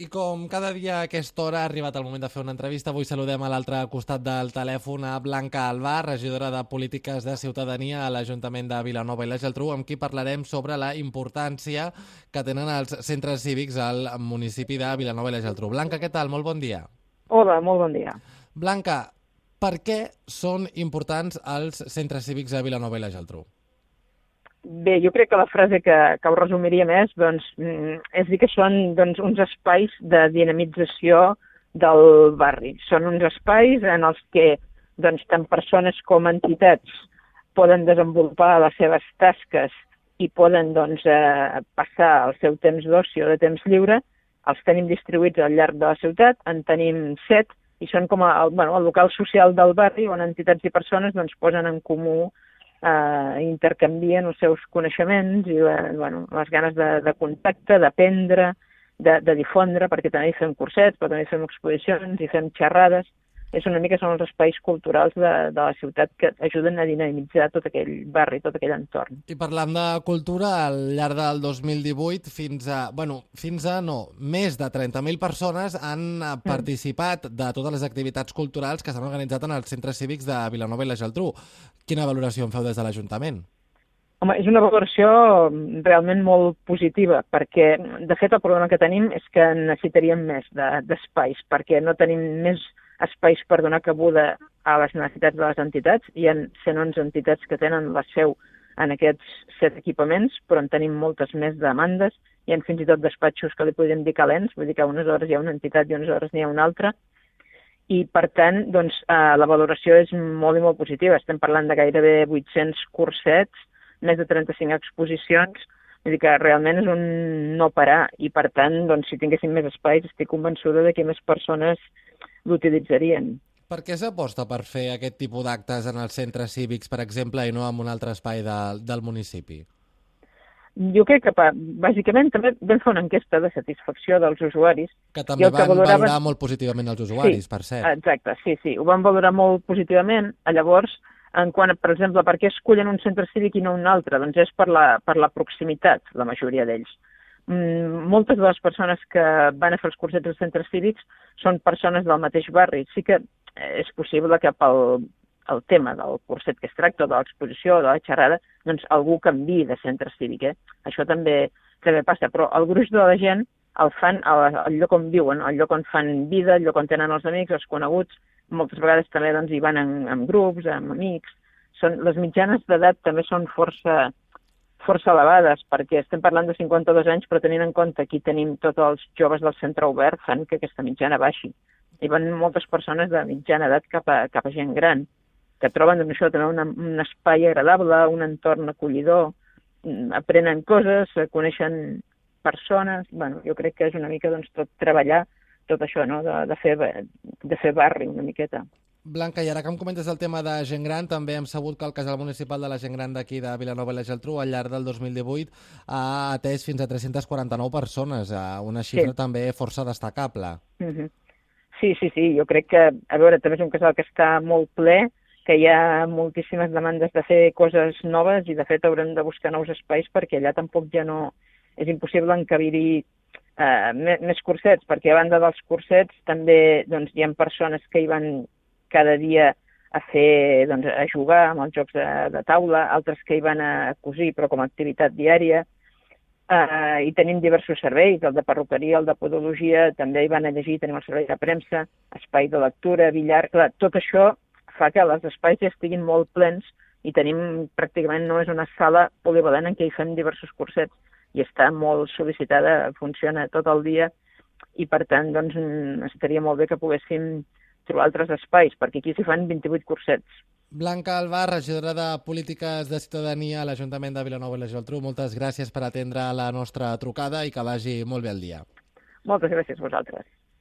I com cada dia a aquesta hora ha arribat el moment de fer una entrevista, avui saludem a l'altre costat del telèfon a Blanca Albar, regidora de Polítiques de Ciutadania a l'Ajuntament de Vilanova i la Geltrú, amb qui parlarem sobre la importància que tenen els centres cívics al municipi de Vilanova i la Geltrú. Blanca, què tal? Molt bon dia. Hola, molt bon dia. Blanca, per què són importants els centres cívics a Vilanova i la Geltrú? Bé, jo crec que la frase que, que ho resumiria més doncs, mm, és dir que són doncs, uns espais de dinamització del barri. Són uns espais en els que doncs, tant persones com entitats poden desenvolupar les seves tasques i poden doncs, eh, passar el seu temps d'oci o de temps lliure. Els tenim distribuïts al llarg de la ciutat, en tenim set, i són com a, el, bueno, el local social del barri on entitats i persones doncs, posen en comú eh, intercanvien els seus coneixements i la, bueno, les ganes de, de contacte, d'aprendre, de, de difondre, perquè també hi fem cursets, però també hi fem exposicions, hi fem xerrades, és una mica són els espais culturals de, de la ciutat que ajuden a dinamitzar tot aquell barri, tot aquell entorn. I parlant de cultura, al llarg del 2018 fins a, bueno, fins a no, més de 30.000 persones han mm. participat de totes les activitats culturals que s'han organitzat en els centres cívics de Vilanova i la Geltrú. Quina valoració en feu des de l'Ajuntament? Home, és una valoració realment molt positiva, perquè, de fet, el problema que tenim és que necessitaríem més d'espais, de, perquè no tenim més espais per donar cabuda a les necessitats de les entitats. Hi ha 111 entitats que tenen la seu en aquests set equipaments, però en tenim moltes més demandes. Hi ha fins i tot despatxos que li podríem dir calents, vull dir que unes hores hi ha una entitat i unes hores n'hi ha una altra, i per tant doncs, eh, la valoració és molt i molt positiva. Estem parlant de gairebé 800 cursets, més de 35 exposicions, vull dir que realment és un no parar i per tant, doncs, si tinguéssim més espais estic convençuda de que més persones l'utilitzarien. Per què s'aposta per fer aquest tipus d'actes en els centres cívics, per exemple, i no en un altre espai de, del municipi? Jo crec que, bàsicament, també vam fer una enquesta de satisfacció dels usuaris. Que també van que valoraven... valorar molt positivament els usuaris, sí, per cert. Exacte, sí, sí, ho van valorar molt positivament. Llavors, en quant, per exemple, per què escollen un centre cívic i no un altre? Doncs és per la, per la proximitat, la majoria d'ells. Mm, moltes de les persones que van a fer els cursets als centres cívics són persones del mateix barri. Sí que és possible que pel el tema del curset que es tracta, de l'exposició, de la xerrada, doncs algú canvi de centre cívic. Eh? Això també, també passa, però el gruix de la gent el fan al, al lloc on viuen, al lloc on fan vida, al lloc on tenen els amics, els coneguts, moltes vegades també doncs, hi van en, en grups, amb amics. Són, les mitjanes d'edat també són força, força elevades, perquè estem parlant de 52 anys, però tenint en compte aquí tenim tots els joves del centre obert, fan que aquesta mitjana baixi. Hi van moltes persones de mitjana edat cap a, cap a gent gran, que troben doncs, això també una, un espai agradable, un entorn acollidor, mm, aprenen coses, coneixen persones, bueno, jo crec que és una mica doncs, tot treballar tot això, no? de, de, fer, de fer barri una miqueta. Blanca, i ara que em comentes el tema de gent gran, també hem sabut que el casal municipal de la gent gran d'aquí de Vilanova i la Geltrú al llarg del 2018 ha atès fins a 349 persones, una xifra sí. també força destacable. Mhm. Sí, sí, sí, jo crec que, a veure, també és un casal que està molt ple, que hi ha moltíssimes demandes de fer coses noves i de fet haurem de buscar nous espais perquè allà tampoc ja no... és impossible encabir-hi eh, més cursets, perquè a banda dels cursets també doncs, hi ha persones que hi van cada dia a fer, doncs, a jugar amb els jocs de, de taula, altres que hi van a cosir, però com a activitat diària, uh, i tenim diversos serveis, el de perruqueria, el de podologia, també hi van a llegir, tenim el servei de premsa, espai de lectura, billar, clar, tot això fa que els espais ja estiguin molt plens i tenim pràcticament no és una sala polivalent en què hi fem diversos cursets i està molt sol·licitada, funciona tot el dia i per tant doncs, estaria molt bé que poguéssim trobar altres espais, perquè aquí s'hi fan 28 cursets. Blanca Alba, regidora de Polítiques de Ciutadania a l'Ajuntament de Vilanova i la Geltrú, moltes gràcies per atendre la nostra trucada i que vagi molt bé el dia. Moltes gràcies a vosaltres.